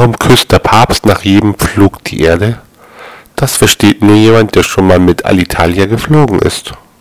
Warum küsst der Papst nach jedem Flug die Erde? Das versteht nur jemand, der schon mal mit Alitalia geflogen ist.